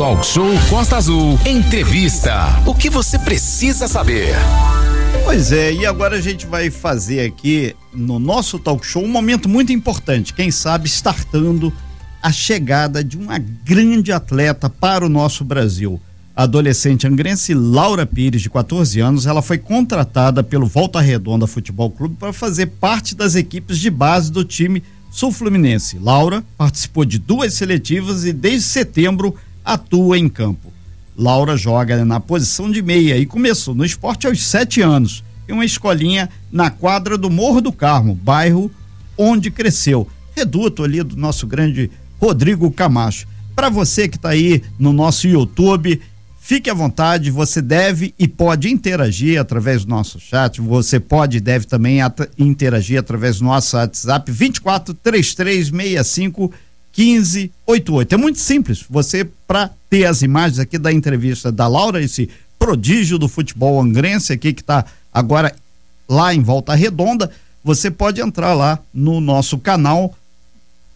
Talk Show Costa Azul. Entrevista. O que você precisa saber? Pois é, e agora a gente vai fazer aqui no nosso talk show um momento muito importante. Quem sabe startando a chegada de uma grande atleta para o nosso Brasil. A adolescente angrense Laura Pires, de 14 anos, ela foi contratada pelo Volta Redonda Futebol Clube para fazer parte das equipes de base do time Sul Fluminense. Laura participou de duas seletivas e desde setembro atua em campo. Laura joga na posição de meia e começou no esporte aos sete anos, em uma escolinha na quadra do Morro do Carmo, bairro onde cresceu. Reduto ali do nosso grande Rodrigo Camacho. Para você que está aí no nosso YouTube, fique à vontade, você deve e pode interagir através do nosso chat, você pode e deve também interagir através do nosso WhatsApp 24 3365 1588. É muito simples. Você, para ter as imagens aqui da entrevista da Laura, esse prodígio do futebol angrense aqui que está agora lá em Volta Redonda, você pode entrar lá no nosso canal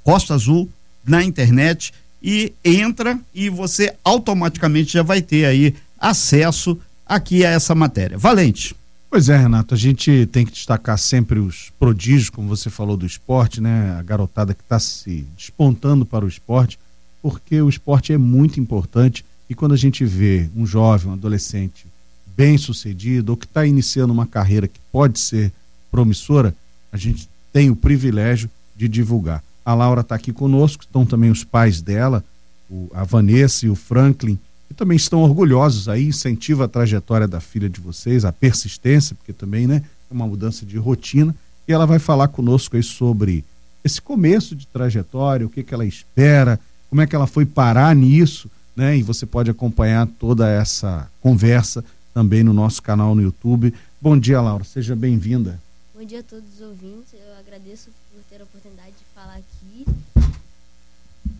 Costa Azul na internet e entra e você automaticamente já vai ter aí acesso aqui a essa matéria. Valente. Pois é, Renato, a gente tem que destacar sempre os prodígios, como você falou do esporte, né? A garotada que está se despontando para o esporte, porque o esporte é muito importante e quando a gente vê um jovem, um adolescente bem sucedido ou que está iniciando uma carreira que pode ser promissora, a gente tem o privilégio de divulgar. A Laura está aqui conosco, estão também os pais dela, o, a Vanessa e o Franklin, e também estão orgulhosos aí, incentiva a trajetória da filha de vocês, a persistência, porque também, né, é uma mudança de rotina, e ela vai falar conosco aí sobre esse começo de trajetória, o que que ela espera, como é que ela foi parar nisso, né? E você pode acompanhar toda essa conversa também no nosso canal no YouTube. Bom dia, Laura, seja bem-vinda. Bom dia a todos os ouvintes. Eu agradeço por ter a oportunidade de falar aqui.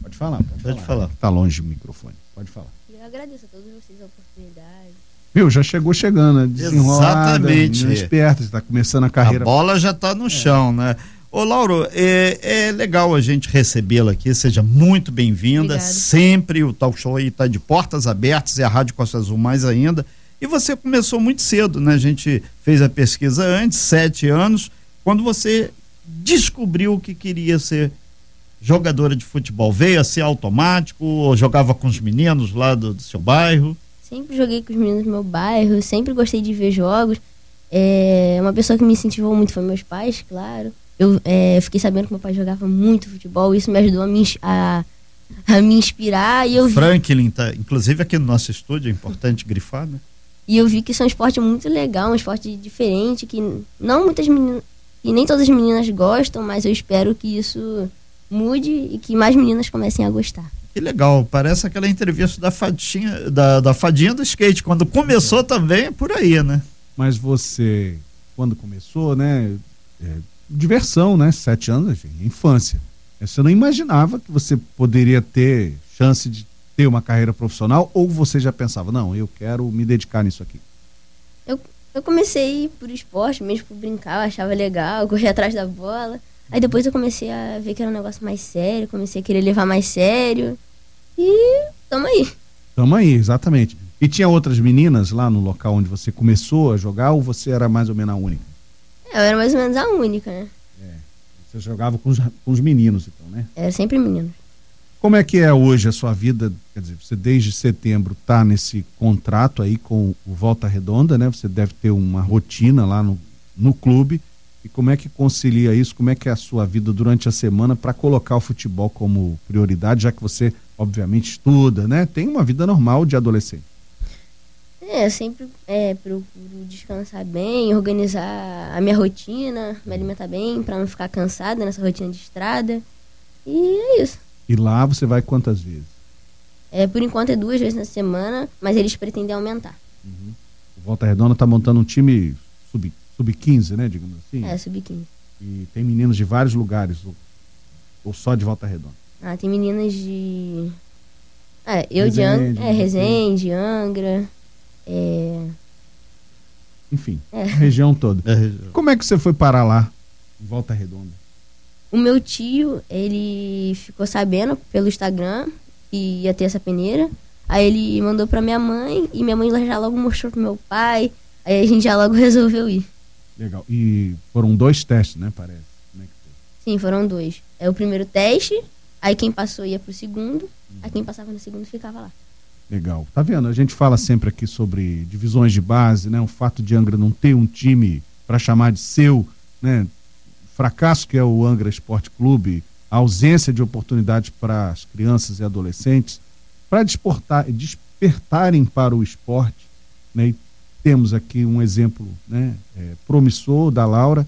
Pode falar, pode, pode falar. falar. Tá longe o microfone. Pode falar. Eu agradeço a todos vocês a oportunidade. Viu, já chegou chegando, né? desenrolada, Exatamente. esperta, está começando a carreira. A bola já está no é. chão, né? Ô, Lauro, é, é legal a gente recebê-la aqui, seja muito bem-vinda. Sempre o Talk Show aí está de portas abertas e a Rádio Costa Azul mais ainda. E você começou muito cedo, né? A gente fez a pesquisa antes, sete anos, quando você descobriu que queria ser jogadora de futebol? Veio a ser automático ou jogava com os meninos lá do, do seu bairro? Sempre joguei com os meninos do meu bairro, sempre gostei de ver jogos. É, uma pessoa que me incentivou muito foi meus pais, claro. Eu é, fiquei sabendo que meu pai jogava muito futebol, isso me ajudou a me, a, a me inspirar. E eu Franklin, tá, inclusive aqui no nosso estúdio, é importante grifar, né? E eu vi que isso é um esporte muito legal, um esporte diferente, que não muitas meninas, e nem todas as meninas gostam, mas eu espero que isso mude e que mais meninas comecem a gostar. Que legal, parece aquela entrevista da fadinha, da, da fadinha do skate, quando começou também, por aí, né? Mas você, quando começou, né, é, diversão, né, sete anos, infância, você não imaginava que você poderia ter chance de ter uma carreira profissional ou você já pensava, não, eu quero me dedicar nisso aqui? Eu, eu comecei por esporte, mesmo por brincar, eu achava legal, correr atrás da bola. Aí depois eu comecei a ver que era um negócio mais sério, comecei a querer levar mais sério. E tamo aí. Tamo aí, exatamente. E tinha outras meninas lá no local onde você começou a jogar ou você era mais ou menos a única? Eu era mais ou menos a única, né? É. Você jogava com os, com os meninos, então, né? Era sempre meninos. Como é que é hoje a sua vida? Quer dizer, você desde setembro está nesse contrato aí com o Volta Redonda, né? Você deve ter uma rotina lá no, no clube. E como é que concilia isso? Como é que é a sua vida durante a semana para colocar o futebol como prioridade, já que você, obviamente, estuda, né? Tem uma vida normal de adolescente. É, sempre é, procuro descansar bem, organizar a minha rotina, me alimentar bem, para não ficar cansada nessa rotina de estrada. E é isso. E lá você vai quantas vezes? É, por enquanto é duas vezes na semana, mas eles pretendem aumentar. Uhum. O Volta Redonda está montando um time sub sub-15, né, digamos assim? É, sub-15. E tem meninos de vários lugares, ou, ou, só de Volta Redonda? Ah, tem meninas de... É, eu Resende, de Angra, é, Resende, Angra, é... Enfim, é. a região toda. É Como é que você foi parar lá, em Volta Redonda? O meu tio, ele ficou sabendo pelo Instagram que ia ter essa peneira. Aí ele mandou pra minha mãe e minha mãe já logo mostrou pro meu pai. Aí a gente já logo resolveu ir. Legal. E foram dois testes, né, parece? Como é que foi? Sim, foram dois. É o primeiro teste, aí quem passou ia pro segundo, aí quem passava no segundo ficava lá. Legal. Tá vendo? A gente fala sempre aqui sobre divisões de base, né? O fato de Angra não ter um time para chamar de seu, né? Fracasso que é o Angra Esporte Clube, a ausência de oportunidades para as crianças e adolescentes para despertarem para o esporte, né? E temos aqui um exemplo, né? É, promissor da Laura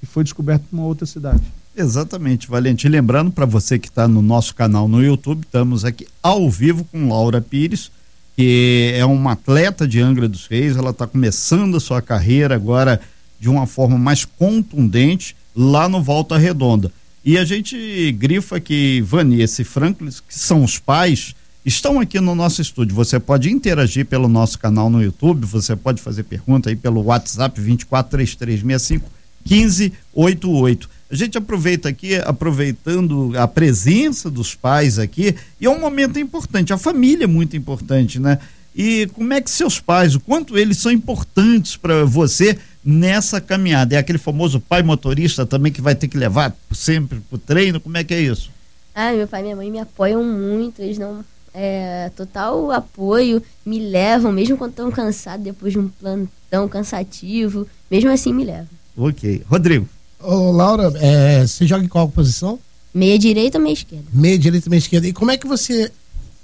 que foi descoberto em uma outra cidade. Exatamente, Valente. Lembrando para você que está no nosso canal no YouTube, estamos aqui ao vivo com Laura Pires, que é uma atleta de Angra dos Reis. Ela está começando a sua carreira agora de uma forma mais contundente lá no Volta Redonda. E a gente grifa que Vanessa e Franklin, que são os pais, estão aqui no nosso estúdio. Você pode interagir pelo nosso canal no YouTube, você pode fazer pergunta aí pelo WhatsApp 243365 1588. A gente aproveita aqui, aproveitando a presença dos pais aqui, e é um momento importante, a família é muito importante, né? E como é que seus pais, o quanto eles são importantes para você nessa caminhada? É aquele famoso pai motorista também que vai ter que levar sempre pro treino, como é que é isso? Ah, meu pai e minha mãe me apoiam muito, eles não é, total apoio, me levam, mesmo quando estão cansados depois de um plantão cansativo, mesmo assim me levam. Ok. Rodrigo. Ô, Laura, é, você joga em qual posição? Meia direita ou meia esquerda? Meia direita, meia esquerda. E como é que você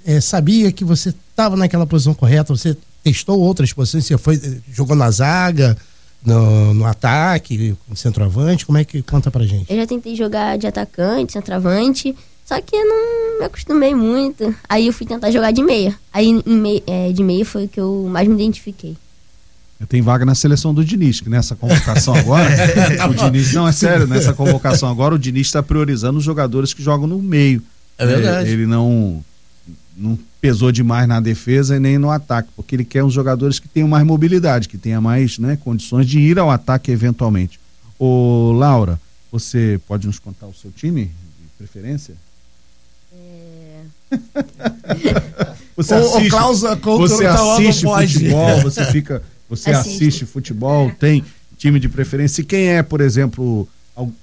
é, sabia que você estava naquela posição correta? Você testou outras posições? Você foi, jogou na zaga, no, no ataque, no centroavante? Como é que conta pra gente? Eu já tentei jogar de atacante, centroavante, só que eu não me acostumei muito. Aí eu fui tentar jogar de meia. Aí meia, é, de meia foi o que eu mais me identifiquei. Tem vaga na seleção do Diniz, que nessa convocação agora, o Diniz, não, é sério, nessa convocação agora o Diniz está priorizando os jogadores que jogam no meio. É verdade. Ele, ele não, não pesou demais na defesa e nem no ataque, porque ele quer uns jogadores que tenham mais mobilidade, que tenham mais né, condições de ir ao ataque eventualmente. Ô, Laura, você pode nos contar o seu time de preferência? É... você assiste, o você assiste futebol, você fica você assiste, assiste futebol, é. tem time de preferência. E quem é, por exemplo,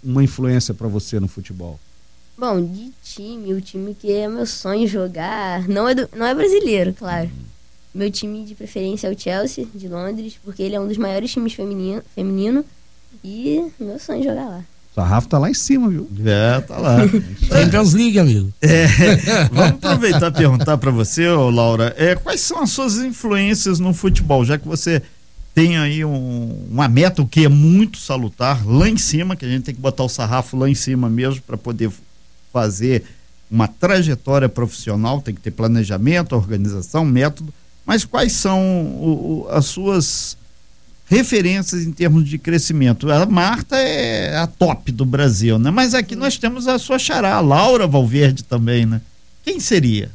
uma influência para você no futebol? Bom, de time, o time que é meu sonho jogar, não é, do, não é brasileiro, claro. Uhum. Meu time de preferência é o Chelsea, de Londres, porque ele é um dos maiores times feminino, feminino e meu sonho é jogar lá. O sarrafo tá lá em cima, viu? É, tá lá. Champions League, amigo. É, vamos aproveitar e perguntar para você, ô Laura, é, quais são as suas influências no futebol, já que você tem aí um, uma meta, o que é muito salutar, lá em cima, que a gente tem que botar o sarrafo lá em cima mesmo para poder fazer uma trajetória profissional, tem que ter planejamento, organização, método, mas quais são o, o, as suas referências em termos de crescimento. A Marta é a top do Brasil, né? Mas aqui nós temos a sua xará, a Laura Valverde também, né? Quem seria?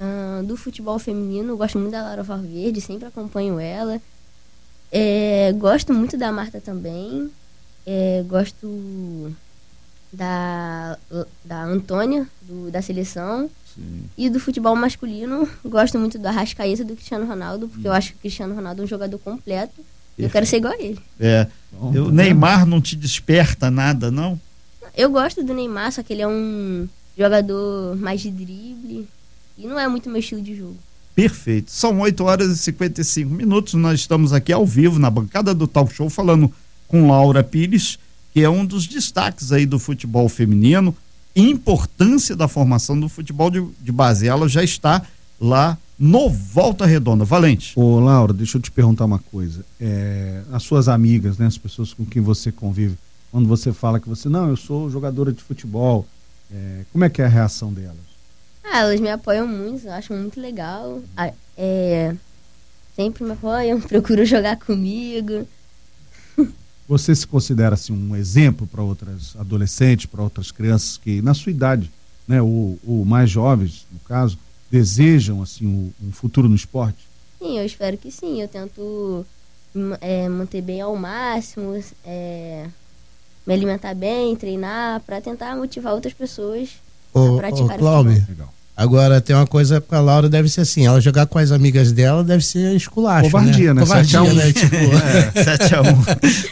Uh, do futebol feminino, eu gosto muito da Laura Valverde, sempre acompanho ela. É, gosto muito da Marta também. É, gosto da, da Antônia, do, da seleção. Sim. E do futebol masculino, gosto muito do Arrascaeta do Cristiano Ronaldo, porque hum. eu acho que o Cristiano Ronaldo é um jogador completo. Eu quero ser igual a ele. É. Bom, o Neymar não te desperta nada, não? Eu gosto do Neymar, só que ele é um jogador mais de drible. E não é muito meu estilo de jogo. Perfeito. São 8 horas e 55 minutos. Nós estamos aqui ao vivo na bancada do Talk Show falando com Laura Pires, que é um dos destaques aí do futebol feminino. Importância da formação do futebol de, de base. Ela já está lá no Volta Redonda. Valente. Ô, Laura, deixa eu te perguntar uma coisa. É, as suas amigas, né, as pessoas com quem você convive, quando você fala que você, não, eu sou jogadora de futebol, é, como é que é a reação delas? Ah, elas me apoiam muito, acham muito legal. É, sempre me apoiam, procuram jogar comigo. Você se considera assim um exemplo para outras adolescentes, para outras crianças que na sua idade, né, ou, ou mais jovens, no caso, desejam assim um, futuro no esporte? Sim, eu espero que sim. Eu tento é, manter bem ao máximo, é, me alimentar bem, treinar, para tentar motivar outras pessoas ô, a praticar ô, Cláudio, Agora, tem uma coisa com a Laura, deve ser assim, ela jogar com as amigas dela deve ser esculacho, Covardia, né? Covardia, 7 a 1. né? Tipo, É, 7 a 1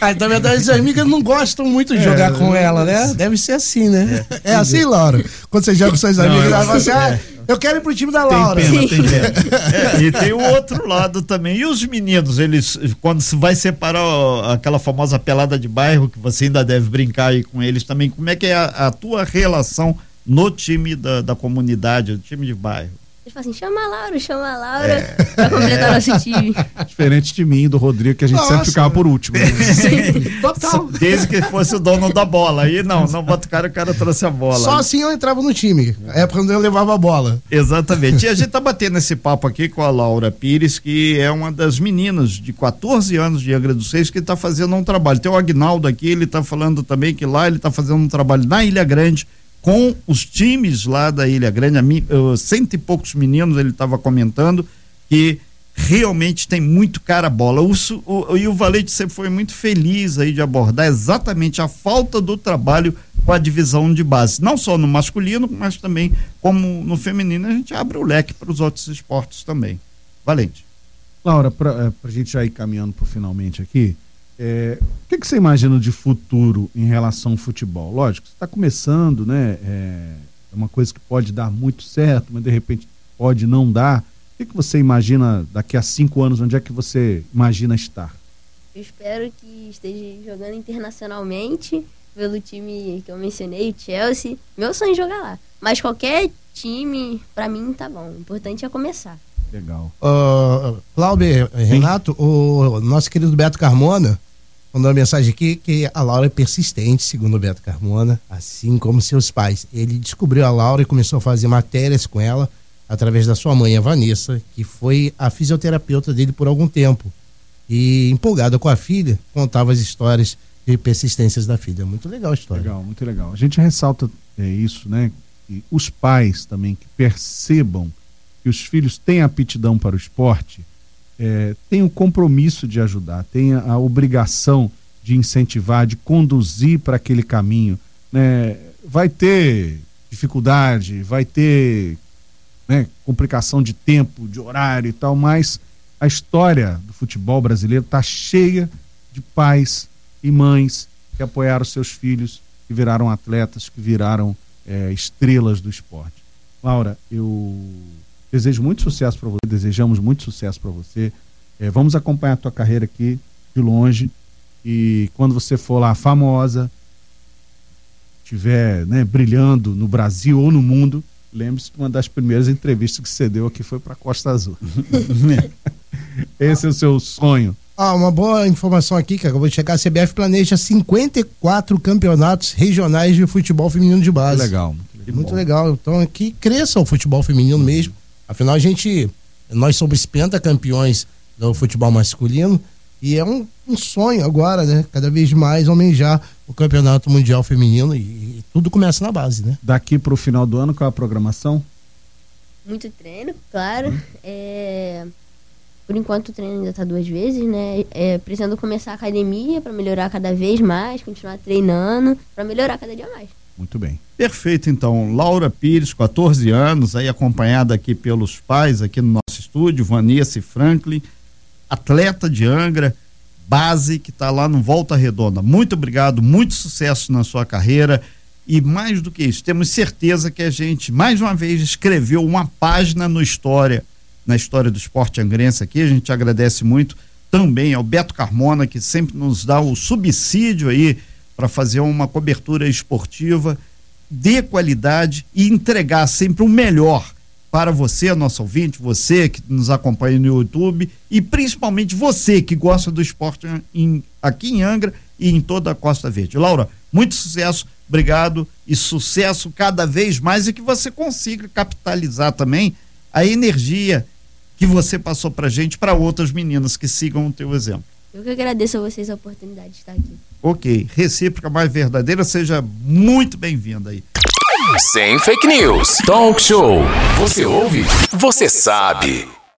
ah, na verdade, as amigas não gostam muito de jogar com ela, né? Deve ser assim, né? É, assim, Laura? Quando você joga com suas amigas, ela fala assim, ah, eu quero ir pro time da Laura. Tem pena, tem pena. É, e tem o outro lado também. E os meninos, eles, quando se vai separar ó, aquela famosa pelada de bairro, que você ainda deve brincar aí com eles também, como é que é a, a tua relação no time da, da comunidade, no time de bairro? Eles falam assim, chama a Laura, chama a Laura pra completar nosso time. Diferente de mim do Rodrigo, que a gente Nossa. sempre ficava por último. né? Total. Desde que fosse o dono da bola. Aí não, não bota o cara, o cara trouxe a bola. Só assim eu entrava no time. Na época quando eu levava a bola. Exatamente. E a gente tá batendo esse papo aqui com a Laura Pires, que é uma das meninas de 14 anos de Angra dos Seis que está fazendo um trabalho. Tem o Agnaldo aqui, ele está falando também que lá ele está fazendo um trabalho na Ilha Grande com os times lá da Ilha Grande, uh, cento e poucos meninos, ele estava comentando que realmente tem muito cara bola. O, o- e o Valente sempre foi muito feliz aí de abordar exatamente a falta do trabalho com a divisão de base, não só no masculino, mas também como no feminino, a gente abre o leque para os outros esportes também. Valente. Laura, para a gente já ir caminhando para finalmente aqui, é, o que, que você imagina de futuro em relação ao futebol? Lógico, você está começando, né? É, é uma coisa que pode dar muito certo, mas de repente pode não dar. O que, que você imagina daqui a cinco anos? Onde é que você imagina estar? Eu espero que esteja jogando internacionalmente pelo time que eu mencionei, o Chelsea. Meu sonho é jogar lá. Mas qualquer time, pra mim, tá bom. O importante é começar. Legal. Uh, Cláudio, Renato, o nosso querido Beto Carmona mandou uma mensagem aqui que a Laura é persistente, segundo o Beto Carmona, assim como seus pais. Ele descobriu a Laura e começou a fazer matérias com ela através da sua mãe, a Vanessa, que foi a fisioterapeuta dele por algum tempo. E empolgada com a filha, contava as histórias de persistências da filha. Muito legal a história. Legal, muito legal. A gente ressalta é, isso, né? E os pais também que percebam que os filhos têm aptidão para o esporte, é, têm o compromisso de ajudar, têm a, a obrigação de incentivar, de conduzir para aquele caminho. Né? Vai ter dificuldade, vai ter né, complicação de tempo, de horário e tal, mas a história do futebol brasileiro está cheia de pais e mães que apoiaram seus filhos, que viraram atletas, que viraram é, estrelas do esporte. Laura, eu desejo muito sucesso para você, desejamos muito sucesso para você. É, vamos acompanhar a tua carreira aqui de longe e quando você for lá famosa, estiver né, brilhando no Brasil ou no mundo, lembre-se que uma das primeiras entrevistas que você deu aqui foi para Costa Azul. Esse é o seu sonho. Ah, uma boa informação aqui, que acabou de chegar. A CBF planeja 54 campeonatos regionais de futebol feminino de base. Legal. Muito legal. Então, que cresça o futebol feminino mesmo. Afinal, a gente. Nós somos pentacampeões do futebol masculino. E é um, um sonho agora, né? Cada vez mais almejar o campeonato mundial feminino. E, e tudo começa na base, né? Daqui para o final do ano, qual é a programação? Muito treino, claro. É, Por enquanto o treino ainda tá duas vezes, né? É, pretendo começar a academia para melhorar cada vez mais, continuar treinando, para melhorar cada dia mais. Muito bem. Perfeito, então. Laura Pires, 14 anos, aí acompanhada aqui pelos pais aqui no nosso estúdio, Vanessa e Franklin, atleta de Angra, base que está lá no Volta Redonda. Muito obrigado, muito sucesso na sua carreira. E mais do que isso, temos certeza que a gente, mais uma vez, escreveu uma página no História, na história do esporte angrense aqui. A gente agradece muito também ao Beto Carmona, que sempre nos dá o subsídio aí para fazer uma cobertura esportiva de qualidade e entregar sempre o melhor para você, nosso ouvinte, você que nos acompanha no YouTube e principalmente você que gosta do esporte em, aqui em Angra e em toda a Costa Verde. Laura, muito sucesso, obrigado e sucesso cada vez mais e que você consiga capitalizar também a energia que você passou para gente para outras meninas que sigam o teu exemplo. Eu que agradeço a vocês a oportunidade de estar aqui. Ok, recíproca mais verdadeira, seja muito bem-vinda aí. Sem fake news. Talk show. Você ouve? Você sabe.